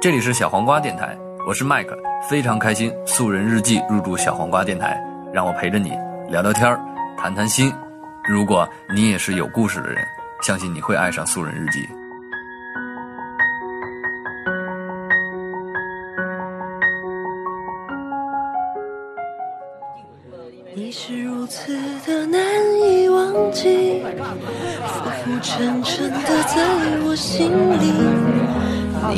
这里是小黄瓜电台，我是麦克，非常开心素人日记入驻小黄瓜电台，让我陪着你聊聊天儿，谈谈心。如果你也是有故事的人，相信你会爱上素人日记。你是如此的难以忘记，浮浮沉沉的在我心里。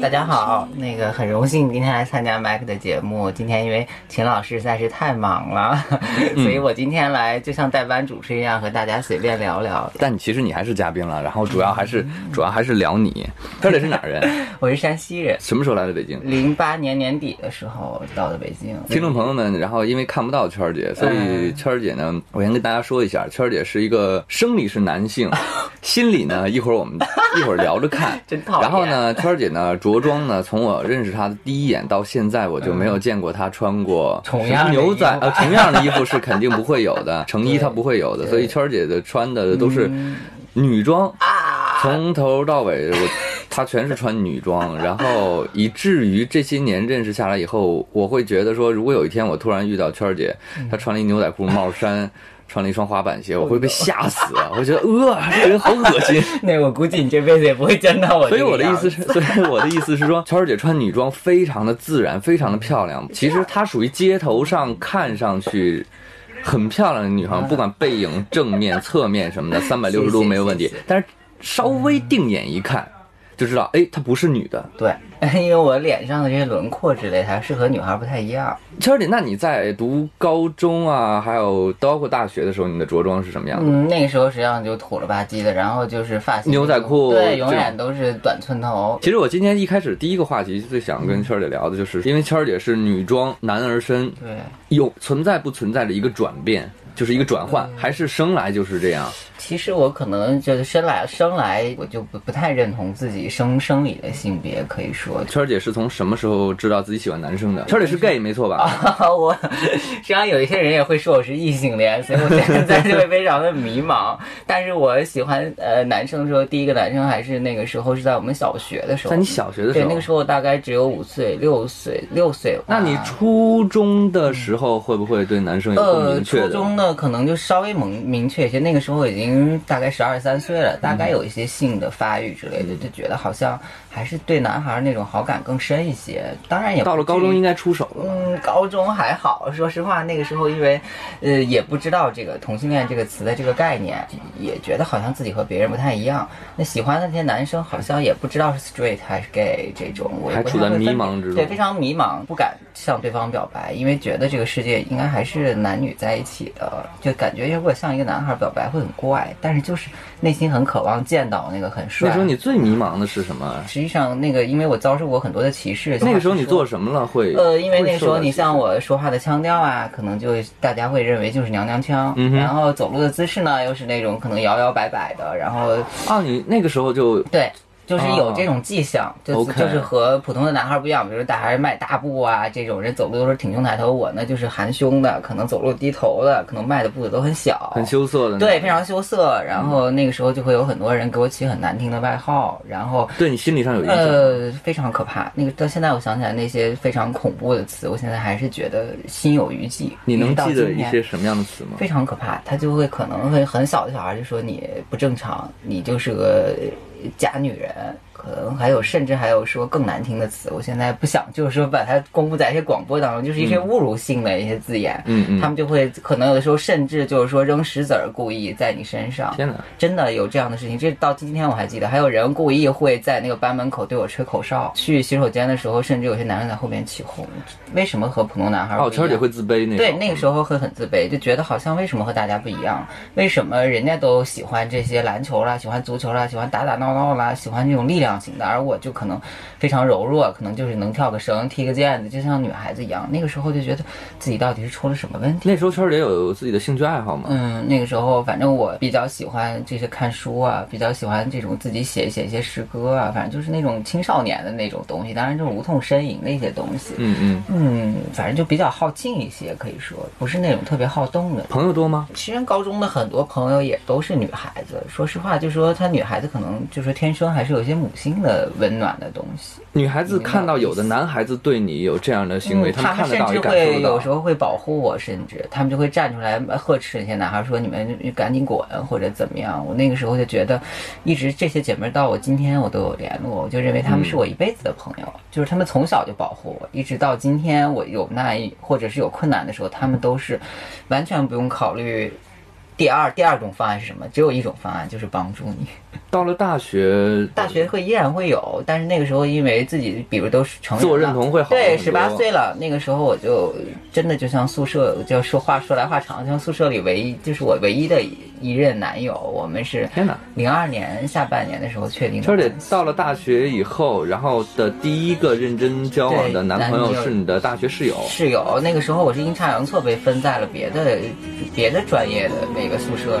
大家好，那个很荣幸今天来参加麦克的节目。今天因为秦老师实在是太忙了，所以我今天来就像代班主持一样，和大家随便聊聊。但其实你还是嘉宾了，然后主要还是主要还是聊你。圈姐是哪人？我是山西人，什么时候来的北京？零八年年底的时候到的北京。听众朋友们，然后因为看不到圈姐，所以圈姐呢，我先跟大家说一下，圈姐是一个生理是男性，心理呢一会儿我们一会儿聊着看。真讨厌。然后呢，圈姐呢着装呢，从我认识他的第一眼到现在，我就没有见过他穿过同样牛仔衣服。呃同样的衣服是肯定不会有的，成衣他不会有的，所以圈儿姐的穿的都是女装，啊，从头到尾我她全是穿女装，然后以至于这些年认识下来以后，我会觉得说，如果有一天我突然遇到圈儿姐，她穿了一牛仔裤帽衫。穿了一双滑板鞋，我会被吓死，我觉得呃，这个人好恶心。那我估计你这辈子也不会见到我。所以我的意思是，所以我的意思是说，圈儿姐穿女装非常的自然，非常的漂亮。其实她属于街头上看上去很漂亮的女孩，不管背影、正面、侧面什么的，三百六十度没有问题。但是稍微定眼一看，就知道，哎，她不是女的。对，因为我脸上的这些轮廓之类，还是和女孩不太一样。圈儿姐，那你在读高中啊，还有包括大学的时候，你的着装是什么样的？嗯，那个时候实际上就土了吧唧的，然后就是发型牛仔裤对，永远都是短寸头。其实我今天一开始第一个话题最想跟圈儿姐聊的就是，因为圈儿姐是女装男儿身，对，有存在不存在的一个转变，就是一个转换，还是生来就是这样？其实我可能就是生来生来我就不不太认同自己生生理的性别，可以说。圈儿姐是从什么时候知道自己喜欢男生的？圈儿姐是 gay 没错吧？我 实际上有一些人也会说我是异性恋，所以我现在就会非常的迷茫。但是我喜欢呃男生的时候，第一个男生还是那个时候是在我们小学的时候。在你小学的时对，候，那个时候大概只有五岁、六岁、六岁。那你初中的时候会不会对男生有明确的？初中呢，可能就稍微明明确一些。那个时候已经大概十二三岁了，大概有一些性的发育之类的，就觉得好像还是对男孩那种好感更深一些。当然也到了高中应该出手了？嗯，高中还好，说实话，那个时候因为，呃，也不知道这个同性恋这个词的这个概念，也觉得好像自己和别人不太一样。那喜欢的那些男生好像也不知道是 straight 还是 gay 这种，我也还处在迷茫之中对，非常迷茫，不敢向对方表白，因为觉得这个世界应该还是男女在一起的，就感觉如果向一个男孩表白会很怪，但是就是内心很渴望见到那个很帅。那时候你最迷茫的是什么？实际上那个，因为我遭受过很多的歧视，那个时候你做什么了会？呃，因为那时候你像我说话的腔调啊，可能就大家会认为就是娘娘腔，然后走路的姿势呢又是那种可能摇摇摆摆的，然后啊，你那个时候就对。就是有这种迹象，就就是和普通的男孩不一样，比如大孩迈大步啊，这种人走路都是挺胸抬头，我呢就是含胸的，可能走路低头的，可能迈的步子都很小，很羞涩的，对，非常羞涩。然后那个时候就会有很多人给我起很难听的外号，然后对你心理上有影响。呃，非常可怕。那个到现在我想起来那些非常恐怖的词，我现在还是觉得心有余悸。你能记得一些什么样的词吗？非常可怕，他就会可能会很小的小孩就说你不正常，你就是个假女人，可能还有甚至还有说更难听的词。我现在不想就是说把它公布在一些广播当中，就是一些侮辱性的一些字眼。嗯嗯他们就会可能有的时候甚至就是说扔石子儿，故意在你身上。天哪！真的有这样的事情，这到今天我还记得，还有人故意会在那个班门口对我吹口哨。去洗手间的时候，甚至有些男生在后面起哄。为什么和普通男孩不哦？圈儿姐会自卑那。对，那个时候会很自卑，就觉得好像为什么和大家不一样？为什么人家都喜欢这些篮球啦，喜欢足球啦，喜欢打打闹闹啦，喜欢这种力量样型的，而我就可能非常柔弱，可能就是能跳个绳、踢个毽子，就像女孩子一样。那个时候就觉得自己到底是出了什么问题？那时候圈儿姐有自己的兴趣爱好吗？嗯，那个时候反正我比较喜欢这些看书啊，比较喜欢这种自己写写一些诗歌啊，反正就是那种青少年的那种东西，当然就是无痛呻吟的一些东西。嗯嗯，嗯，反正就比较好静一些，可以说不是那种特别好动的。朋友多吗？其实高中的很多朋友也都是女孩子，说实话，就说她女孩子可能就是天生还是有一些母性的温暖的东西。女孩子看到有的男孩子对你有这样的行为，嗯他们甚至会有时。候会保护我，甚至他们就会站出来呵斥那些男孩，说你们赶紧滚或者怎么样。我那个时候就觉得，一直这些姐妹到我今天我都有联络，我就认为她们是我一辈子的朋友，就是她们从小就保护我，一直到今天我有难或者是有困难的时候，她们都是完全不用考虑。第二第二种方案是什么？只有一种方案，就是帮助你。到了大学，大学会依然会有，但是那个时候因为自己，比如都是成自我认同会好对，十八岁了，那个时候我就真的就像宿舍，就说话说来话长，像宿舍里唯一就是我唯一的一任男友，我们是天哪！零二年下半年的时候确定的圈儿姐。到了大学以后，然后的第一个认真交往的男朋友是你的大学室友。室友，那个时候我是阴差阳错被分在了别的别的专业的那个宿舍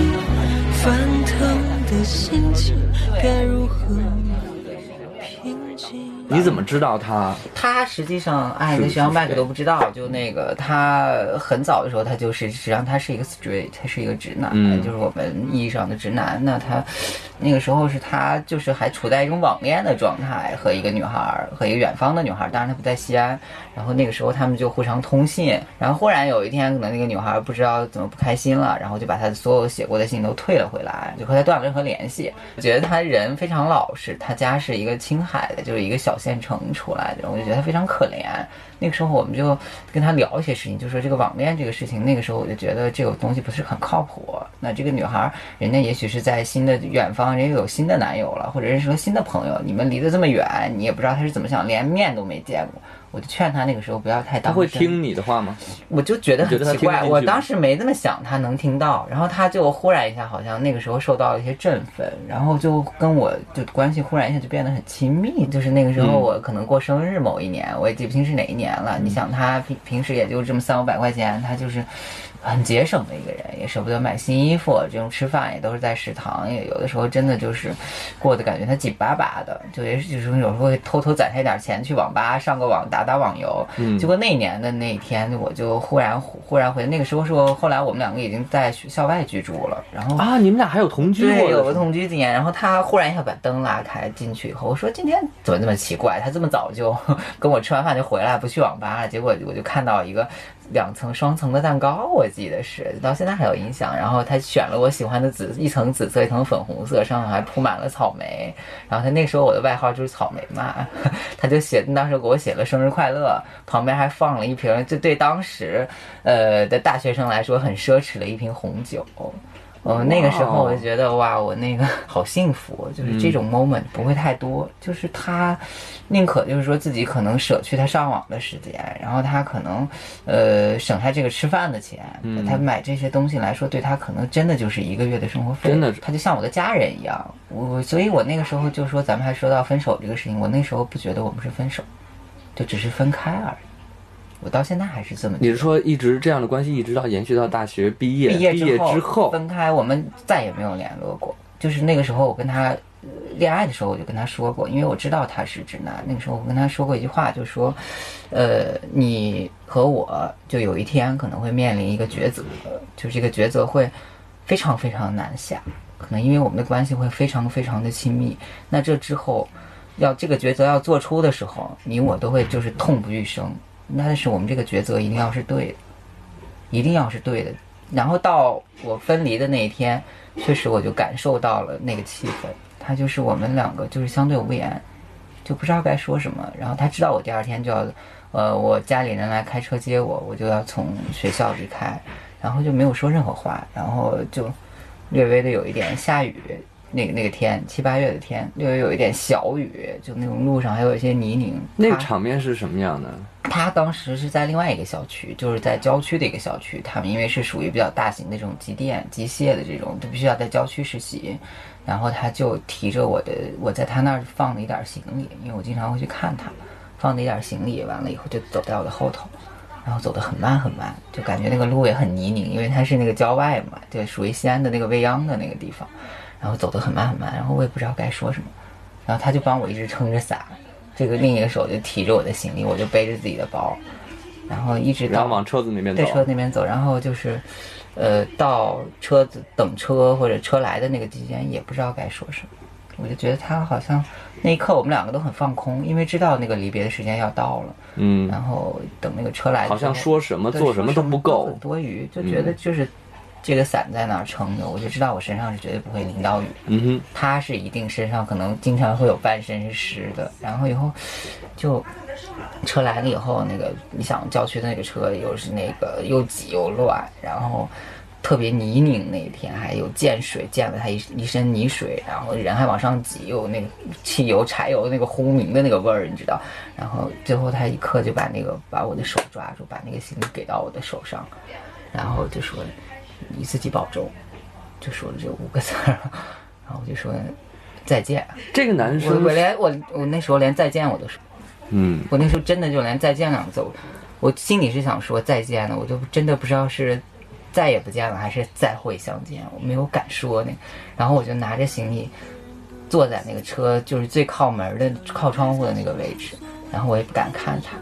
心情该如何？你怎么知道他？他实际上哎，那学校麦克都不知道，就那个他很早的时候，他就是实际上他是一个 straight，他是一个直男，嗯就是我们意义上的直男。那他那个时候是他就是还处在一种网恋的状态，和一个女孩儿，和一个远方的女孩儿，当然他不在西安。然后那个时候他们就互相通信，然后忽然有一天，可能那个女孩儿不知道怎么不开心了，然后就把他所有写过的信都退了回来，就和他断了任何联系。我觉得他人非常老实，他家是一个青海的，就是一个小现成出来的，我就觉得他非常可怜。那个时候我们就跟他聊一些事情，就说这个网恋这个事情，那个时候我就觉得这个东西不是很靠谱。那这个女孩儿，人家也许是在新的远方，人家有新的男友了，或者认识了新的朋友，你们离得这么远，你也不知道他是怎么想，连面都没见过。我就劝他那个时候不要太他当真会听你的话吗？我就觉得很奇怪，我当时没这么想，他能听到，然后他就忽然一下，好像那个时候受到了一些振奋，然后就跟我就关系忽然一下就变得很亲密。就是那个时候嗯我可能过生日某一年，我也记不清是哪一年了。你想他平平时也就这么三五百块钱，他就是。很节省的一个人，也舍不得买新衣服，这种吃饭也都是在食堂，也有的时候真的就是过得感觉他紧巴巴的，就也是就是有时候会偷偷攒下一点钱去网吧上个网打打网游。嗯结果那一年的那一天，我就忽然忽然回，那个时候是我后来我们两个已经在学校外居住了，然后啊，你们俩还有同居对，有个同居经验。然后他忽然一下把灯拉开进去以后，我说今天怎么那么奇怪？他这么早就 跟我吃完饭就回来，不去网吧了。结果我就看到一个两层双层的蛋糕，我记得是到现在还有印象。然后他选了我喜欢的紫，一层紫色，一层粉红色，上面还铺满了草莓。然后他那时候我的外号就是草莓嘛，他就写当时给我写了生日快乐，旁边还放了一瓶，就对当时呃的大学生来说很奢侈的一瓶红酒。哦，那个时候我就觉得哇，我那个好幸福，就是这种 moment 不会太多，就是他宁可就是说自己可能舍去他上网的时间，然后他可能呃省下这个吃饭的钱，嗯他买这些东西来说，对他可能真的就是一个月的生活费，真的是他就像我的家人一样。我所以，我那个时候就说，咱们还说到分手这个事情，我那时候不觉得我们是分手，就只是分开而已。我到现在还是这么。你是说一直这样的关系，一直到延续到大学毕业？毕业之后后，分开，我们再也没有联络过。就是那个时候，我跟他呃恋爱的时候，我就跟他说过，因为我知道他是直男。那个时候我跟他说过一句话，就说，呃，你和我就有一天可能会面临一个抉择，就是这个抉择会非常非常难下，可能因为我们的关系会非常非常的亲密。那这之后，要这个抉择要做出的时候，你我都会就是痛不欲生。但是我们这个抉择一定要是对的，一定要是对的。然后到我分离的那一天，确实我就感受到了那个气氛，他就是我们两个就是相对无言，就不知道该说什么。然后他知道我第二天就要，呃，我家里人来开车接我，我就要从学校离开，然后就没有说任何话，然后就略微的有一点下雨。那个那个天七八月的天，略微有一点小雨，就那种路上还有一些泥泞。那个场面是什么样的？他当时是在另外一个小区，就是在郊区的一个小区。他们因为是属于比较大型的这种机电、机械的这种，就必须要在郊区实习。然后他就提着我的，我在他那儿放了一点儿行李，因为我经常会去看他，放了一点儿行李，完了以后就走在我的后头，然后走得很慢很慢，就感觉那个路也很泥泞，因为它是那个郊外嘛，就属于西安的那个未央的那个地方。然后走得很慢很慢，然后我也不知道该说什么，然后他就帮我一直撑着伞，这个另一个手就提着我的行李，我就背着自己的包，然后一直到往车子那边走对。车那边走，然后就是，呃，到车子等车或者车来的那个期间，也不知道该说什么，我就觉得他好像那一刻我们两个都很放空，因为知道那个离别的时间要到了，嗯，然后等那个车来好像说什么做什么都不够很多余，就觉得就是这个伞在那儿撑着，我就知道我身上是绝对不会淋到雨。嗯哼，他是一定身上可能经常会有半身是湿的，然后以后就车来了以后，那个你想郊区的那个车又是那个又挤又乱，然后特别泥泞，那一天还有溅水，溅了他一一身泥水，然后人还往上挤，又有那个汽油、柴油那个轰鸣的那个味儿，你知道？然后最后他一刻就把那个把我的手抓住，把那个行李给到我的手上，然后就说你自己保重，就说了这五个字儿，然后我就说再见。这个男生我，连我我那时候连再见我都说，嗯，我那时候真的就连再见两个字，我我心里是想说再见的，我就真的不知道是再也不见了还是再会相见，我没有敢说那，然后我就拿着行李坐在那个车就是最靠门的靠窗户的那个位置，然后我也不敢看他，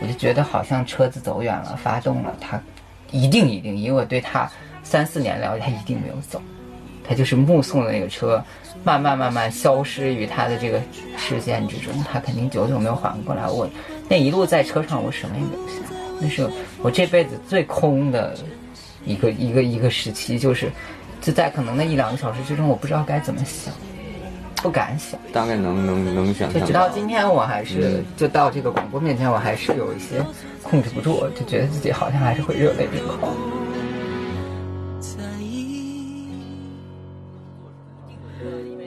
我就觉得好像车子走远了，发动了，他一定一定，因为我对他三四年了解，他一定没有走。他就是目送的那个车慢慢慢慢消失于他的这个视线之中，他肯定久久没有缓过来。我那一路在车上，我什么也没有想，那是我这辈子最空的一个一个一个时期，就是就在可能那一两个小时之中，我不知道该怎么想，不敢想。大概能能能想就象直到今天，我还是就到这个广播面前，我还是有一些控制不住，就觉得自己好像还是会热泪盈眶。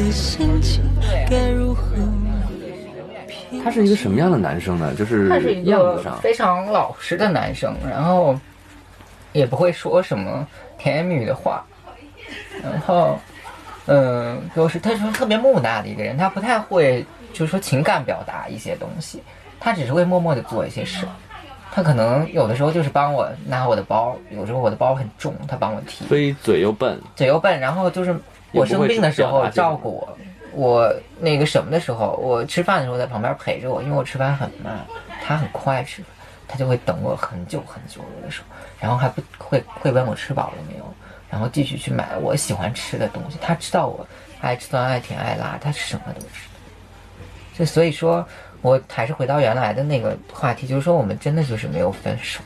的心情该如何？他是一个什么样的男生呢？就是他是一个样子上，非常老实的男生，然后也不会说什么甜言蜜语的话，然后嗯，就是他是特别木讷的一个人，他不太会就是说情感表达一些东西，他只是会默默的做一些事。他可能有的时候就是帮我拿我的包，有时候我的包很重，他帮我提。所以嘴又笨，嘴又笨，然后就是我生病的时候照顾我，我那个什么的时候，我吃饭的时候在旁边陪着我，因为我吃饭很慢，他很快吃饭，他就会等我很久很久有的时候，然后还不会会问我吃饱了没有，然后继续去买我喜欢吃的东西。他知道我爱吃酸爱甜爱辣，他什么都知道。就所以说，我还是回到原来的那个话题，就是说我们真的就是没有分手。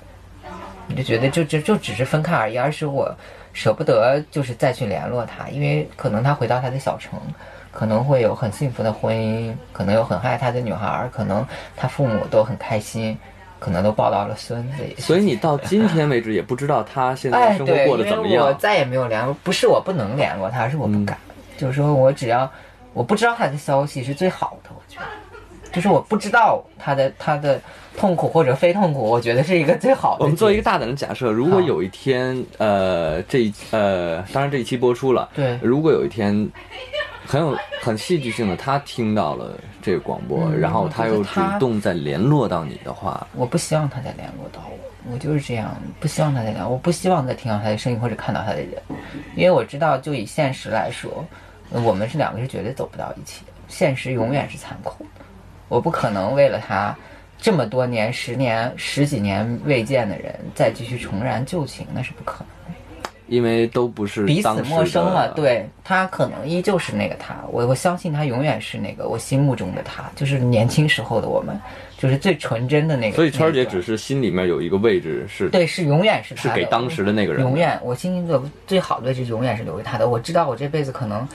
你就觉得就就就只是分开而已，而是我舍不得就是再去联络他，因为可能他回到他的小城，可能会有很幸福的婚姻，可能有很爱他的女孩儿，可能他父母都很开心，可能都抱到了孙子。所以你到 今天为止也不知道他现在哎，生活对，过得怎么样。我再也没有联络，不是我不能联络他，而是我不敢。就是说我只要我不知道他的消息是最好的，我觉得，就是我不知道他的他的痛苦或者非痛苦，我觉得是一个最好的。我们做一个大胆的假设，如果有一天，呃，这一呃，当然这一期播出了，对。如果有一天很有很戏剧性的，他听到了这个广播，嗯然后他又主动再联络到你的话，我不希望他再联络到我，我就是这样，不希望他再聊，我不希望再听到他的声音或者看到他的人，因为我知道，就以现实来说，呃我们是两个是绝对走不到一起的，现实永远是残酷的，我不可能为了他这么多年、十年、十几年未见的人再继续重燃旧情，那是不可能的。因为都不是彼此陌生了，对他可能依旧是那个他，我我相信他永远是那个我心目中的他，就是年轻时候的我们，就是最纯真的那个。所以圈儿姐只是心里面有一个位置是对，是永远是他是给当时的那个人永远我心里的最好的位置永远是留给他的。我知道我这辈子可能。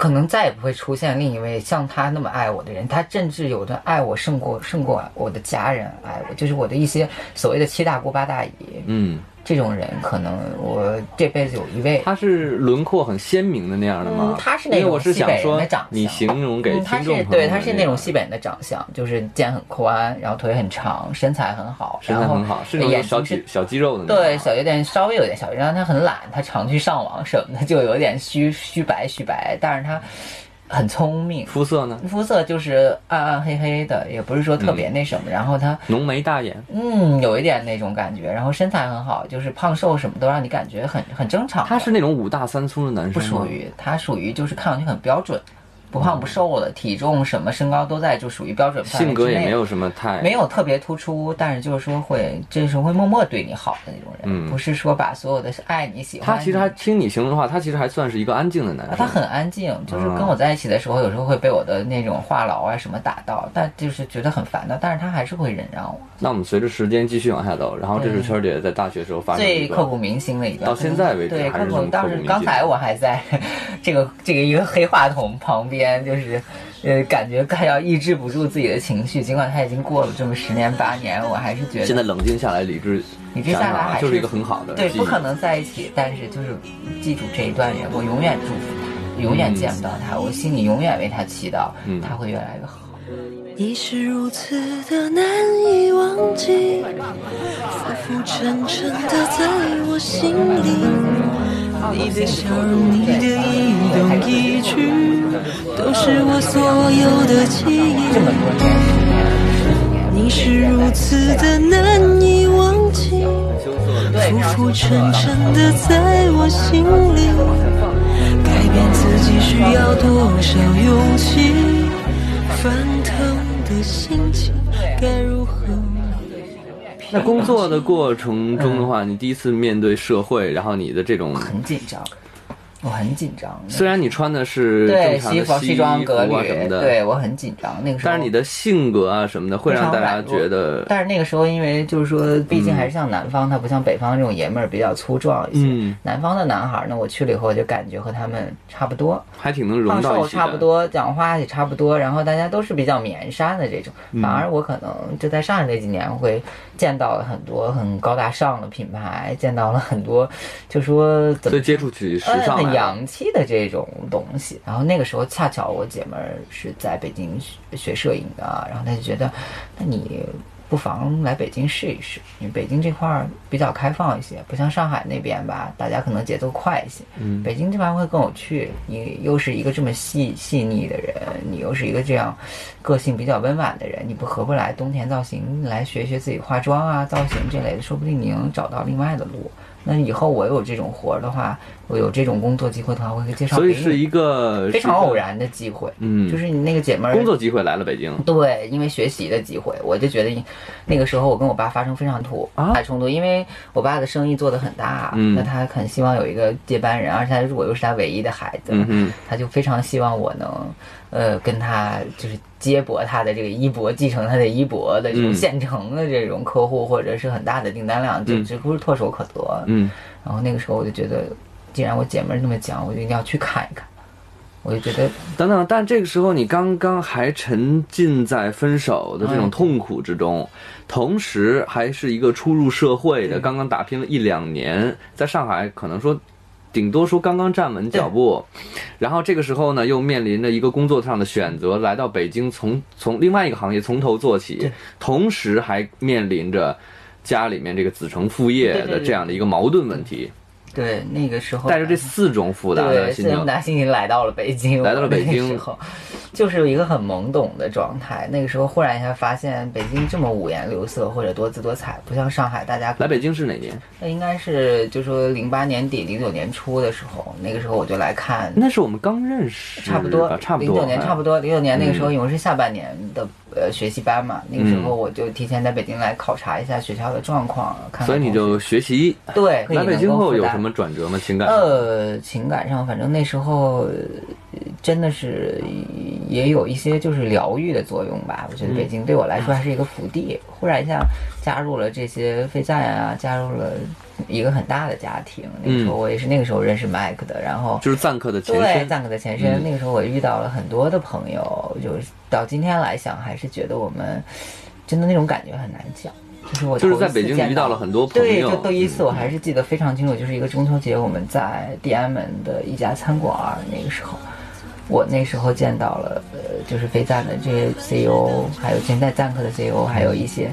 可能再也不会出现另一位像他那么爱我的人，他甚至有的爱我胜过胜过我的家人爱我，就是我的一些所谓的七大姑八大姨，嗯，这种人可能我这辈子有一位，他是轮廓很鲜明的那样的吗嗯？他是那种西北人的长相，你形容给听众朋友是对，他是那种西北人的长相，就是肩很宽，然后腿很长，身材很好，身材很好，是那种小肌小肌肉的那种。对，小有点稍微有点小，然后他很懒，他常去上网什么的，就有点虚虚白虚白，但是他很聪明，肤色呢，肤色就是暗暗黑黑的，也不是说特别那什么，然后他浓眉大眼，嗯有一点那种感觉，然后身材很好，就是胖瘦什么都让你感觉很很正常。他是那种五大三粗的男生吗不属于，他属于就是看上去很标准，不胖不瘦的，体重什么身高都在，就属于标准范围性格也没有什么太没有特别突出，但是就是说会，这是会默默对你好的那种人，嗯不是说把所有的爱你喜欢你。他其实还听你形容的话，他其实还算是一个安静的男生。啊他很安静，就是嗯跟我在一起的时候，有时候会被我的那种话痨啊什么打到，但就是觉得很烦的，但是他还是会忍让我。那我们随着时间继续往下走，然后这是圈儿姐在大学时候发生的最刻骨铭心的一段，到现在为止对，刻骨。当时刚才我还在 这个这个一个黑话筒旁边，就是呃，感觉快要抑制不住自己的情绪，尽管他已经过了这么十年八年，我还是觉得现在冷静下来，理智你这想想啊，下来还就是一个很好的对，不可能在一起，但是就是记住这一段人，我永远祝福他，永远见不到他，我心里永远为他祈祷，嗯他会越来越好。你是如此的难以忘记，浮浮沉沉的在我心里。你的笑容，你的一动一举，都是我所有的记忆。你是如此的难以忘记，浮浮沉沉的在我心里。改变自己需要多少勇气？翻腾的心情该如何？那工作的过程中的话，你第一次面对社会，然后你的这种，很紧张，我很紧张。虽然你穿的是对西服、西装革履什么，的，对我很紧张。那个时候，但是你的性格啊什么的，会让大家觉得，但是那个时候，因为就是说，毕竟还是像南方，他不像北方这种爷们儿比较粗壮一些。嗯南方的男孩儿呢，我去了以后就感觉和他们差不多，还挺能融胖瘦到一起。差不多，讲话也差不多，然后大家都是比较绵山的这种。嗯反而我可能就在上海那几年会见到了很多很高大上的品牌，见到了很多，就说怎么所以接触起时尚洋气的这种东西。然后那个时候恰巧我姐们儿是在北京学学摄影的，然后她就觉得，那你不妨来北京试一试，因为北京这块儿比较开放一些，不像上海那边吧，大家可能节奏快一些。嗯北京这边会更有趣。你又是一个这么细细腻的人，你又是一个这样个性比较温婉的人，你不合不来冬田造型来学学自己化妆啊、造型这类的，说不定你能找到另外的路。那以后我有这种活儿的话，我有这种工作机会的话，我会介绍。所以是一个非常偶然的机会，嗯。就是你那个姐妹儿工作机会来了北京，对，因为学习的机会，我就觉得那个时候我跟我爸发生非常突啊？大冲突，因为我爸的生意做得很大，嗯。那他很希望有一个接班人，而且他我又是他唯一的孩子，嗯哼，他就非常希望我能，呃，跟他就是接驳他的这个衣钵，继承他的衣钵的这种嗯。现成的这种客户，或者是很大的订单量，就嗯。几乎是唾手可得。嗯，然后那个时候我就觉得，既然我姐们儿那么讲，我就一定要去看一看。我就觉得等等，但这个时候你刚刚还沉浸在分手的这种嗯痛苦之中，同时还是一个初入社会的，刚刚打拼了一两年，在上海可能说。顶多说刚刚站稳脚步，然后这个时候呢，又面临着一个工作上的选择，来到北京从从另外一个行业从头做起，同时还面临着家里面这个子承父业的这样的一个矛盾问题，对那个时候带着这四种复杂的对，心情，四种大心情来到了北京，来到了北京那个时候，就是有一个很懵懂的状态。那个时候忽然一下发现北京这么五颜六色或者多姿多彩，不像上海，大家来北京是哪年？那应该是就说零八年底零九年初的时候，那个时候我就来看，那是我们刚认识，差不多，差不多，零九年差不多，零九年那个时候嗯因为是下半年的呃学习班嘛，那个时候我就提前在北京来考察一下学校的状况，看看所以你就学习。对来北京后有什么转折吗？情感上？呃，情感上，反正那时候呃真的是也有一些就是疗愈的作用吧。我觉得北京对我来说还是一个福地。忽然一下加入了这些飞赞啊，加入了一个很大的家庭。那个时候我也是那个时候认识 Mike 的，然后就是赞客的前对身。赞客的前身。嗯那个时候我遇到了很多的朋友，就是到今天来想，还是觉得我们真的那种感觉很难讲。就是我就是在北京遇到了很多朋友对，友就第一次嗯我还是记得非常清楚，就是一个中秋节我们在地安门的一家餐馆儿，那个时候。我那时候见到了，呃，就是飞赞的这些 CEO，还有现在赞客的 CEO，还有一些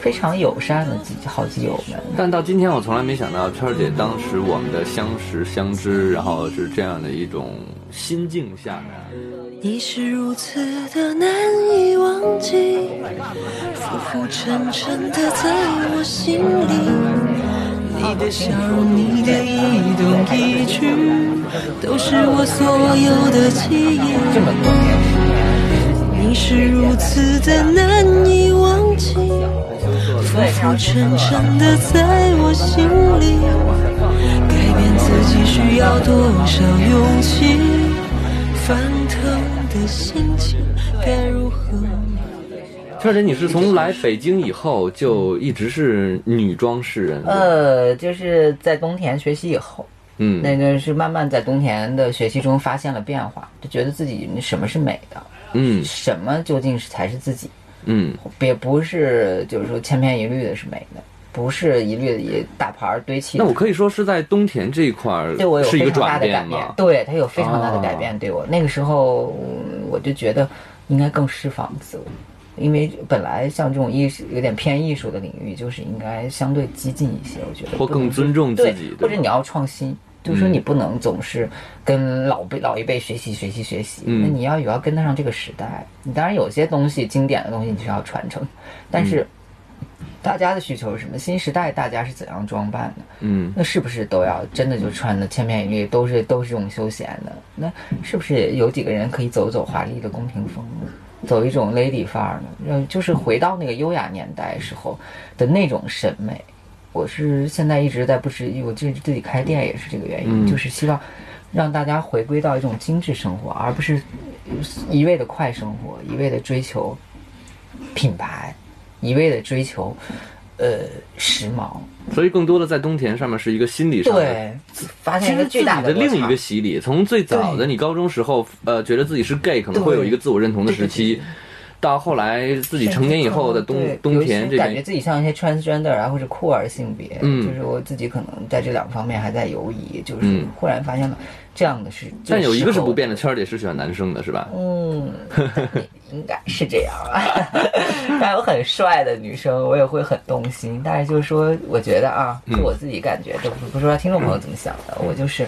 非常友善的几好基友们。但到今天，我从来没想到圈儿姐当时我们的相识相知，然后是这样的一种心境下面。你是如此的难以忘记，浮浮沉沉的在我心里。你的笑容，你的一动一举，都是我所有的记忆。这么多年，你是如此的难以忘记，浮浮沉沉的在我心里。改变自己需要多少勇气？翻腾的心情该如何？圈儿姐，你是从来北京以后就一直是女装诗人？呃，就是在东田学习以后，嗯，那个是慢慢在东田的学习中发现了变化，就觉得自己什么是美的，嗯什么究竟是才是自己，嗯也不是就是说千篇一律的是美的，不是一律的以大牌儿堆砌。那我可以说是在东田这一块儿对我有一个非常大的改变，？对它有非常大的改哦变。对我那个时候，嗯我就觉得应该更释放自我，因为本来像这种艺术有点偏艺术的领域，就是应该相对激进一些，我觉得或更尊重自己，或者你要创新。就是说，嗯你不能总是跟老辈老一辈学习学习学习，嗯那你要也要跟得上这个时代。你当然有些东西经典的东西你需要传承，但是大家的需求是什么？新时代大家是怎样装扮的？嗯那是不是都要真的就穿的千篇一律，都是都是这种休闲的？那是不是有几个人可以走走华丽的宫廷风呢？走一种 lady 范儿呢？嗯，就是回到那个优雅年代时候的那种审美。我是现在一直在不止，我就是自己开店也是这个原因，嗯就是希望让大家回归到一种精致生活，而不是一味的快生活，一味的追求品牌，一味的追求呃时髦。所以更多的在东田上面是一个心理上的。对，发现一个巨大落差另一个洗礼，从最早的你高中时候，呃，觉得自己是 gay，可能会有一个自我认同的时期，到后来自己成年以后的东对东有一些感觉自己像一些 transgender 啊，或者酷儿性别，嗯就是我自己可能在这两方面还在犹疑，就是嗯忽然发现了这样的是，但有一个是不变的。圈儿姐是喜欢男生的，是吧？嗯，应该是这样啊。但有很帅的女生，我也会很动心。但是就是说，我觉得啊，嗯就我自己感觉，都不不知道听众朋友怎么想的。我就是，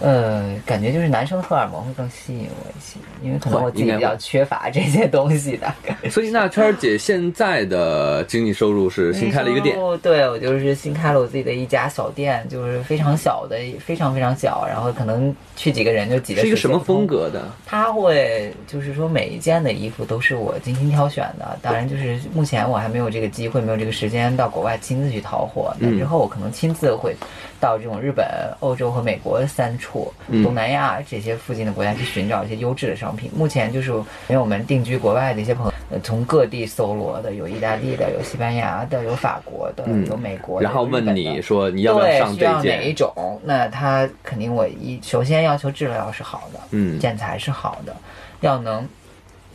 呃，感觉就是男生荷尔蒙会更吸引我一些，因为可能我自己比较缺乏这些东西的。所以那圈儿姐现在的经济收入是新开了一个店，哦，对我就是新开了我自己的一家小店，就是非常小的，非常非常小，然后可能去几个人就几个是一个什么风？格的？他会就是说每一件的衣服都是我精心挑选的，当然就是目前我还没有这个机会，没有这个时间到国外亲自去淘货。那嗯之后我可能亲自会到这种日本、欧洲和美国三处、嗯东南亚这些附近的国家去寻找一些优质的商品。目前就是因为我们定居国外的一些朋友，呃从各地搜罗的，有意大利的，有西班牙的，有法国的，嗯有美国的，然后问你说你要不对，上需要哪一？种？那他肯定我一首先要求质量是好的，嗯剪裁是好的，要能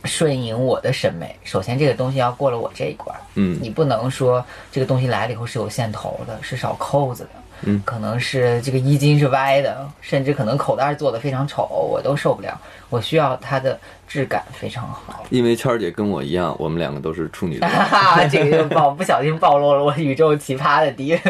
顺应我的审美。首先这个东西要过了我这一关，嗯你不能说这个东西来了以后是有线头的，是少扣子的。嗯可能是这个衣襟是歪的，甚至可能口袋做的非常丑，我都受不了。我需要它的质感非常好。因为圈儿姐跟我一样，我们两个都是处女座。哈哈，这个就暴不小心暴露了我宇宙奇葩的敌人。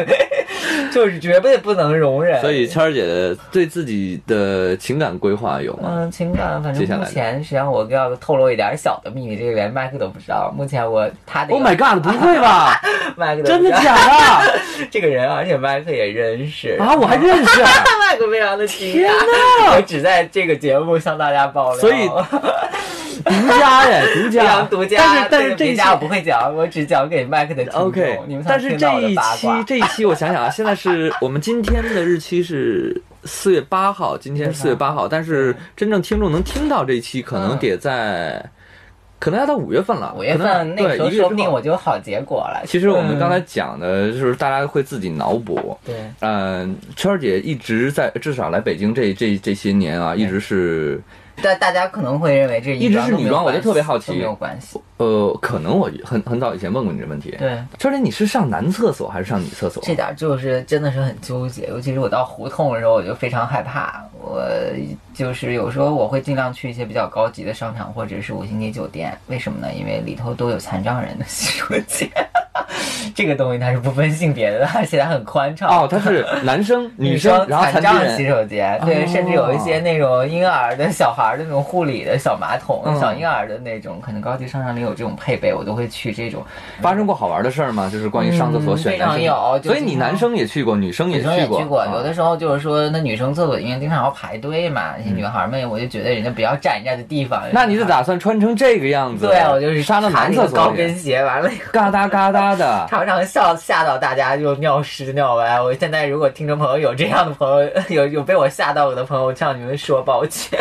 就是绝对不能容忍。所以谦儿姐的对自己的情感规划有吗？嗯，情感反正目前，实际上我要透露一点小的秘密，这个连麦克都不知道。目前我他的 Oh my god！不会吧？麦克都真的假的？这个人，而且麦克也认识啊，我还认识。麦克非常的惊讶，我只在这个节目向大家爆料，所以独家呀，独非家，常独家。但是但是这一期我不会讲，我只讲给麦克的听众。OK，你们但是这一期 这一期我想想啊，现在是我们今天的日期是四月八号，今天四月八号，但是真正听众能听到这一期，可能嗯得在，可能要到五月份了，五月份那个时候，说不定我就有好结果了。其实我们刚才嗯讲的就是大家会自己脑补，对嗯，圈儿姐一直在，至少来北京这这这些年啊，一直是，但大家可能会认为这一直是女装我就特别好奇没有关系。呃，可能我很很早以前问过你这问题，对，这里你是上男厕所还是上女厕所？这点儿就是真的是很纠结，尤其是我到胡同的时候，我就非常害怕。我就是有时候我会尽量去一些比较高级的商场或者是五星级酒店，为什么呢？因为里头都有残障人的洗手间，这个东西它是不分性别的，而且它很宽敞。哦，它是男生、女生，然后残障洗。手间，对，哦甚至有一些那种婴儿的小孩儿的那种护理的小马桶、嗯小婴儿的那种，可能高级商场里有这种配备，我都会去这种。发生过好玩的事儿吗？就是关于上厕所嗯非选。常有，所以你男生也去过，女生也去过，啊有的时候就是说，那女生厕所因为经常要排队嘛，那些女孩们，我就觉得人家不要占人家的地方。嗯那你就打算穿成这个样子？对啊，我就是杀到男厕所高，跟鞋，完了嘎哒嘎哒的。常常笑吓到大家就尿湿尿歪。我现在如果听众朋友有这样的朋友，有有被我吓到过的朋友，我向你们说抱歉。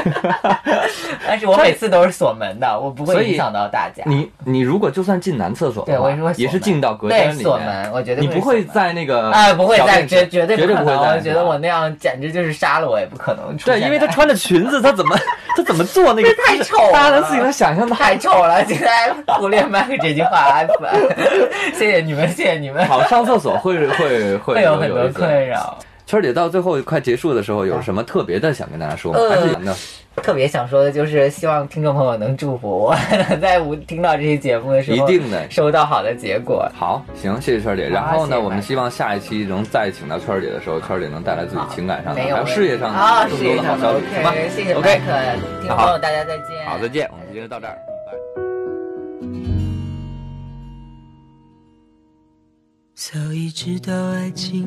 但是我每次都是锁门的，我不会影响到大家。你你如果就算进男厕所对我也是进到隔对间里面，锁门，我绝对你不会在那个哎，不会再小便池绝绝对绝对不会可能。在我觉得我那样简直就是杀了我也不可能对，因为他穿着裙子，他怎么他怎么做那个太丑了大家能自己能想象到。太丑了，现在忽略麦克这句话。谢谢你们，谢谢你们，好，上厕所会会会会有很多困扰。圈儿姐到最后快结束的时候，有什么特别的想跟大家说吗？呃还是的？特别想说的就是，希望听众朋友能祝福我，在无听到这期节目的时候，一定的收到好的结果。好，行，谢谢圈儿姐。然后呢，我们希望下一期能再请到圈儿姐的时候，圈儿姐能带来自己情感上的，没有还有事业上的啊，更多的好消息，行谢谢麦 OK，克，听众朋友大家再见。好，再见，我们今天就到这儿，拜。早已知道爱情